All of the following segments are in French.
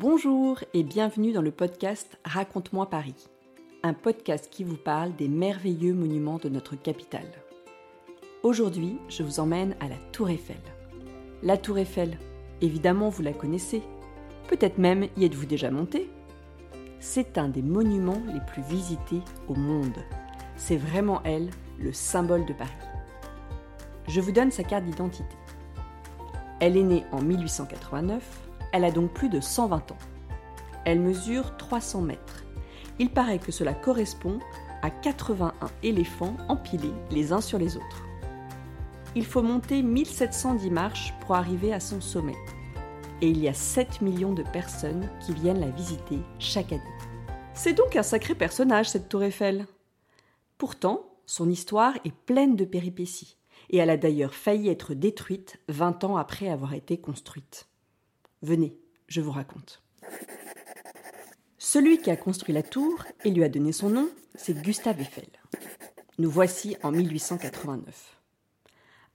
Bonjour et bienvenue dans le podcast Raconte-moi Paris, un podcast qui vous parle des merveilleux monuments de notre capitale. Aujourd'hui, je vous emmène à la Tour Eiffel. La Tour Eiffel, évidemment vous la connaissez, peut-être même y êtes-vous déjà monté. C'est un des monuments les plus visités au monde. C'est vraiment elle, le symbole de Paris. Je vous donne sa carte d'identité. Elle est née en 1889, elle a donc plus de 120 ans. Elle mesure 300 mètres. Il paraît que cela correspond à 81 éléphants empilés les uns sur les autres. Il faut monter 1710 marches pour arriver à son sommet. Et il y a 7 millions de personnes qui viennent la visiter chaque année. C'est donc un sacré personnage, cette tour Eiffel. Pourtant, son histoire est pleine de péripéties et elle a d'ailleurs failli être détruite 20 ans après avoir été construite. Venez, je vous raconte. Celui qui a construit la tour et lui a donné son nom, c'est Gustave Eiffel. Nous voici en 1889.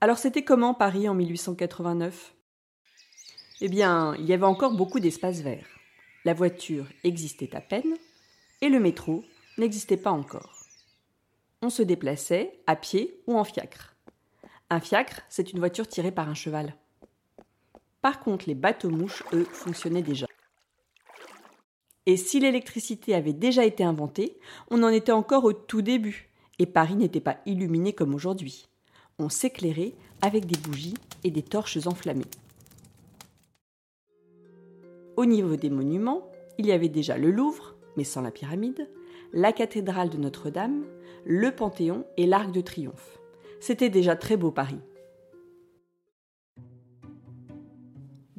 Alors c'était comment Paris en 1889 Eh bien, il y avait encore beaucoup d'espaces verts. La voiture existait à peine et le métro n'existait pas encore. On se déplaçait à pied ou en fiacre. Un fiacre, c'est une voiture tirée par un cheval. Par contre, les bateaux-mouches, eux, fonctionnaient déjà. Et si l'électricité avait déjà été inventée, on en était encore au tout début, et Paris n'était pas illuminé comme aujourd'hui. On s'éclairait avec des bougies et des torches enflammées. Au niveau des monuments, il y avait déjà le Louvre, mais sans la pyramide, la cathédrale de Notre-Dame, le Panthéon et l'Arc de Triomphe. C'était déjà très beau Paris.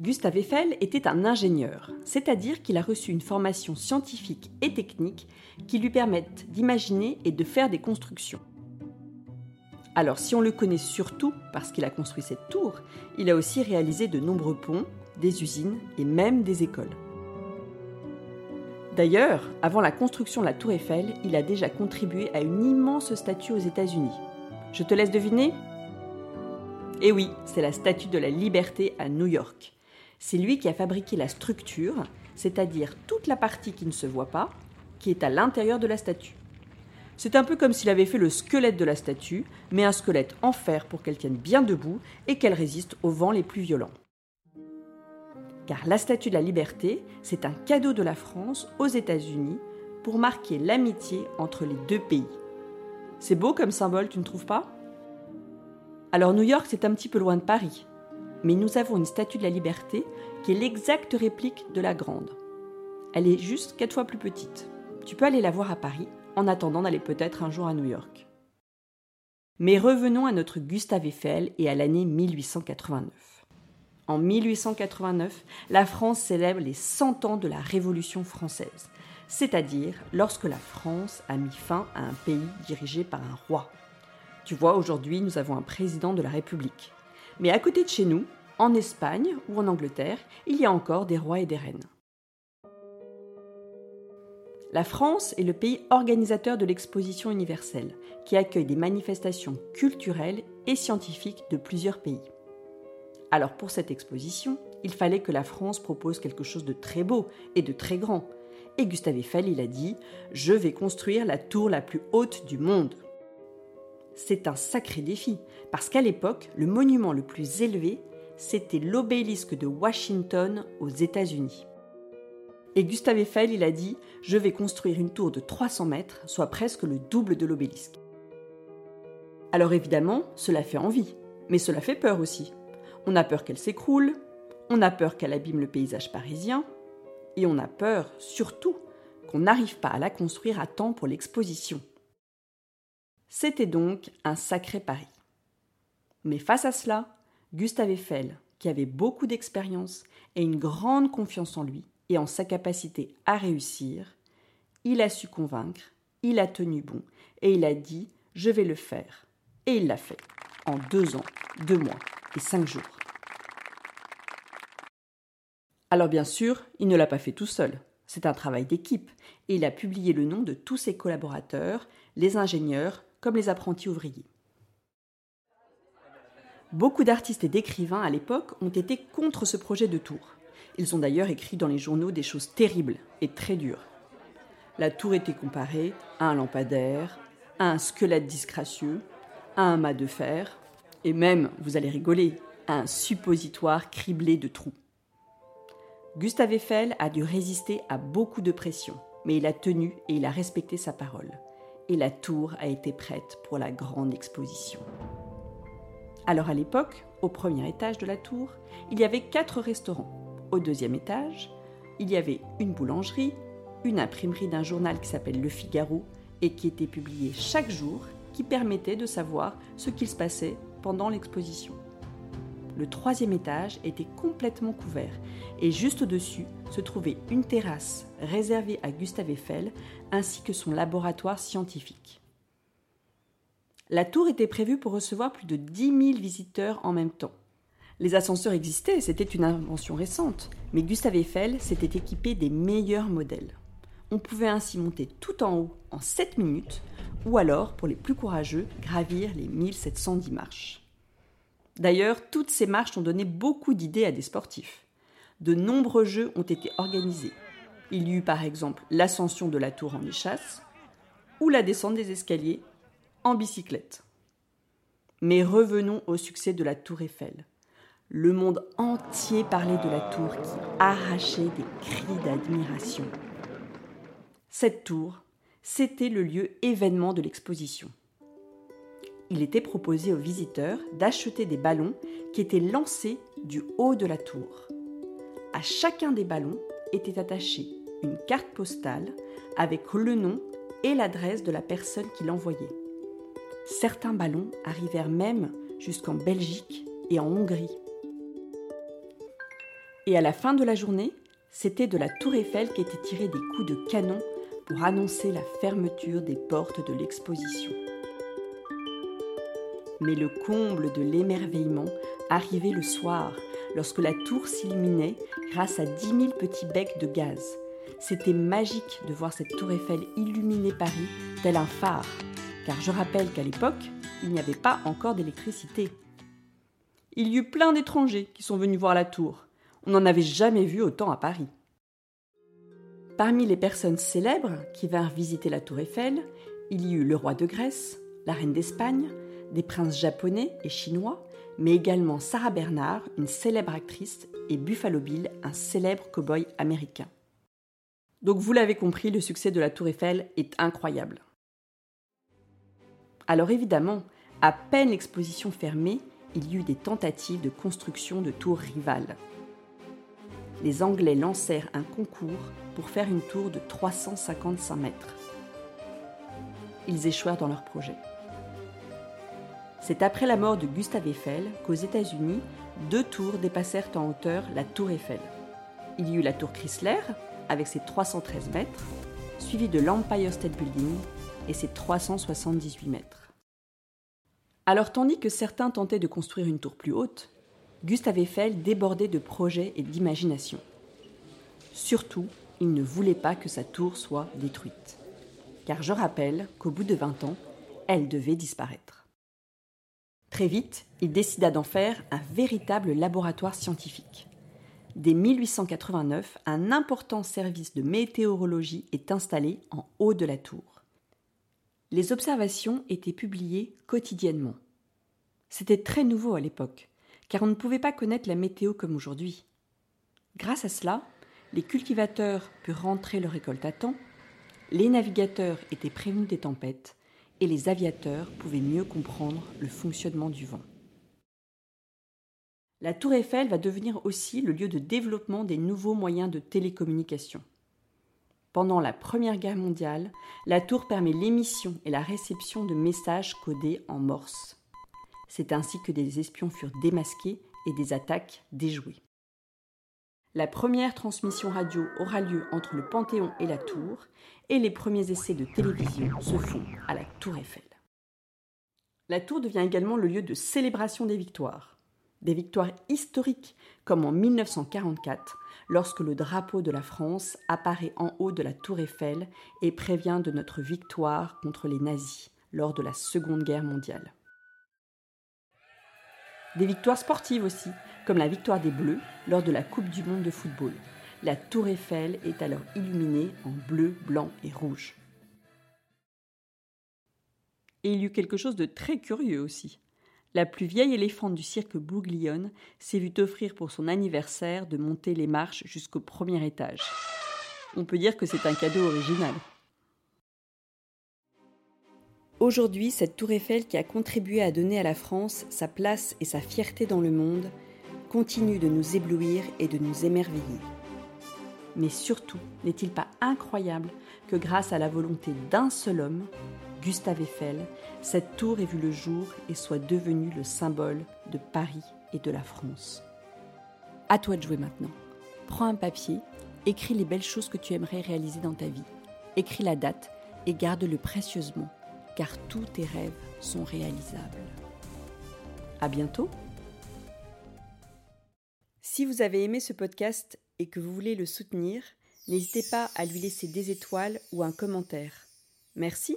Gustave Eiffel était un ingénieur, c'est-à-dire qu'il a reçu une formation scientifique et technique qui lui permettent d'imaginer et de faire des constructions. Alors si on le connaît surtout parce qu'il a construit cette tour, il a aussi réalisé de nombreux ponts, des usines et même des écoles. D'ailleurs, avant la construction de la tour Eiffel, il a déjà contribué à une immense statue aux États-Unis, je te laisse deviner? Eh oui, c'est la Statue de la Liberté à New York. C'est lui qui a fabriqué la structure, c'est-à-dire toute la partie qui ne se voit pas, qui est à l'intérieur de la statue. C'est un peu comme s'il avait fait le squelette de la statue, mais un squelette en fer pour qu'elle tienne bien debout et qu'elle résiste aux vents les plus violents. Car la Statue de la Liberté, c'est un cadeau de la France aux États-Unis pour marquer l'amitié entre les deux pays. C'est beau comme symbole, tu ne trouves pas? Alors New York, c'est un petit peu loin de Paris. Mais nous avons une statue de la liberté qui est l'exacte réplique de la grande. Elle est juste quatre fois plus petite. Tu peux aller la voir à Paris, en attendant d'aller peut-être un jour à New York. Mais revenons à notre Gustave Eiffel et à l'année 1889. En 1889, la France célèbre les 100 ans de la Révolution française c'est-à-dire lorsque la France a mis fin à un pays dirigé par un roi. Tu vois, aujourd'hui, nous avons un président de la République. Mais à côté de chez nous, en Espagne ou en Angleterre, il y a encore des rois et des reines. La France est le pays organisateur de l'exposition universelle, qui accueille des manifestations culturelles et scientifiques de plusieurs pays. Alors pour cette exposition, il fallait que la France propose quelque chose de très beau et de très grand, et Gustave Eiffel, il a dit Je vais construire la tour la plus haute du monde. C'est un sacré défi, parce qu'à l'époque, le monument le plus élevé, c'était l'obélisque de Washington aux États-Unis. Et Gustave Eiffel, il a dit Je vais construire une tour de 300 mètres, soit presque le double de l'obélisque. Alors évidemment, cela fait envie, mais cela fait peur aussi. On a peur qu'elle s'écroule, on a peur qu'elle abîme le paysage parisien, et on a peur, surtout, qu'on n'arrive pas à la construire à temps pour l'exposition. C'était donc un sacré pari. Mais face à cela, Gustave Eiffel, qui avait beaucoup d'expérience et une grande confiance en lui et en sa capacité à réussir, il a su convaincre, il a tenu bon et il a dit Je vais le faire. Et il l'a fait en deux ans, deux mois et cinq jours. Alors bien sûr, il ne l'a pas fait tout seul. C'est un travail d'équipe et il a publié le nom de tous ses collaborateurs, les ingénieurs comme les apprentis ouvriers. Beaucoup d'artistes et d'écrivains à l'époque ont été contre ce projet de tour. Ils ont d'ailleurs écrit dans les journaux des choses terribles et très dures. La tour était comparée à un lampadaire, à un squelette disgracieux, à un mât de fer, et même, vous allez rigoler, à un suppositoire criblé de trous. Gustave Eiffel a dû résister à beaucoup de pression, mais il a tenu et il a respecté sa parole. Et la tour a été prête pour la grande exposition. Alors à l'époque, au premier étage de la tour, il y avait quatre restaurants. Au deuxième étage, il y avait une boulangerie, une imprimerie d'un journal qui s'appelle Le Figaro et qui était publié chaque jour, qui permettait de savoir ce qu'il se passait pendant l'exposition. Le troisième étage était complètement couvert et juste au-dessus se trouvait une terrasse réservée à Gustave Eiffel ainsi que son laboratoire scientifique. La tour était prévue pour recevoir plus de 10 000 visiteurs en même temps. Les ascenseurs existaient, c'était une invention récente, mais Gustave Eiffel s'était équipé des meilleurs modèles. On pouvait ainsi monter tout en haut en 7 minutes, ou alors, pour les plus courageux, gravir les 1710 marches. D'ailleurs, toutes ces marches ont donné beaucoup d'idées à des sportifs. De nombreux jeux ont été organisés. Il y eut par exemple l'ascension de la tour en échasse, ou la descente des escaliers en bicyclette. Mais revenons au succès de la tour Eiffel. Le monde entier parlait de la tour qui arrachait des cris d'admiration. Cette tour, c'était le lieu événement de l'exposition. Il était proposé aux visiteurs d'acheter des ballons qui étaient lancés du haut de la tour. À chacun des ballons était attachée une carte postale avec le nom et l'adresse de la personne qui l'envoyait. Certains ballons arrivèrent même jusqu'en Belgique et en Hongrie. Et à la fin de la journée, c'était de la tour Eiffel qu'étaient tirés des coups de canon pour annoncer la fermeture des portes de l'exposition. Mais le comble de l'émerveillement arrivait le soir, lorsque la tour s'illuminait grâce à dix mille petits becs de gaz. C'était magique de voir cette tour Eiffel illuminer Paris tel un phare car je rappelle qu'à l'époque, il n'y avait pas encore d'électricité. Il y eut plein d'étrangers qui sont venus voir la tour. On n'en avait jamais vu autant à Paris. Parmi les personnes célèbres qui vinrent visiter la tour Eiffel, il y eut le roi de Grèce, la reine d'Espagne, des princes japonais et chinois, mais également Sarah Bernard, une célèbre actrice, et Buffalo Bill, un célèbre cow-boy américain. Donc vous l'avez compris, le succès de la tour Eiffel est incroyable. Alors évidemment, à peine l'exposition fermée, il y eut des tentatives de construction de tours rivales. Les Anglais lancèrent un concours pour faire une tour de 355 mètres. Ils échouèrent dans leur projet. C'est après la mort de Gustave Eiffel qu'aux États-Unis, deux tours dépassèrent en hauteur la tour Eiffel. Il y eut la tour Chrysler, avec ses 313 mètres, suivie de l'Empire State Building et ses 378 mètres. Alors tandis que certains tentaient de construire une tour plus haute, Gustave Eiffel débordait de projets et d'imagination. Surtout, il ne voulait pas que sa tour soit détruite. Car je rappelle qu'au bout de 20 ans, elle devait disparaître. Très vite, il décida d'en faire un véritable laboratoire scientifique. Dès 1889, un important service de météorologie est installé en haut de la tour les observations étaient publiées quotidiennement. C'était très nouveau à l'époque, car on ne pouvait pas connaître la météo comme aujourd'hui. Grâce à cela, les cultivateurs purent rentrer leur récolte à temps, les navigateurs étaient prévenus des tempêtes, et les aviateurs pouvaient mieux comprendre le fonctionnement du vent. La tour Eiffel va devenir aussi le lieu de développement des nouveaux moyens de télécommunication. Pendant la Première Guerre mondiale, la tour permet l'émission et la réception de messages codés en morse. C'est ainsi que des espions furent démasqués et des attaques déjouées. La première transmission radio aura lieu entre le Panthéon et la tour, et les premiers essais de télévision se font à la tour Eiffel. La tour devient également le lieu de célébration des victoires des victoires historiques comme en 1944 lorsque le drapeau de la France apparaît en haut de la tour Eiffel et prévient de notre victoire contre les nazis lors de la Seconde Guerre mondiale. Des victoires sportives aussi, comme la victoire des Bleus lors de la Coupe du Monde de football. La tour Eiffel est alors illuminée en bleu, blanc et rouge. Et il y eut quelque chose de très curieux aussi. La plus vieille éléphante du cirque Bouglione s'est vue offrir pour son anniversaire de monter les marches jusqu'au premier étage. On peut dire que c'est un cadeau original. Aujourd'hui, cette tour Eiffel qui a contribué à donner à la France sa place et sa fierté dans le monde continue de nous éblouir et de nous émerveiller. Mais surtout, n'est-il pas incroyable que grâce à la volonté d'un seul homme, Gustave Eiffel, cette tour ait vu le jour et soit devenue le symbole de Paris et de la France? À toi de jouer maintenant. Prends un papier, écris les belles choses que tu aimerais réaliser dans ta vie. Écris la date et garde-le précieusement, car tous tes rêves sont réalisables. À bientôt! Si vous avez aimé ce podcast et que vous voulez le soutenir, n'hésitez pas à lui laisser des étoiles ou un commentaire. Merci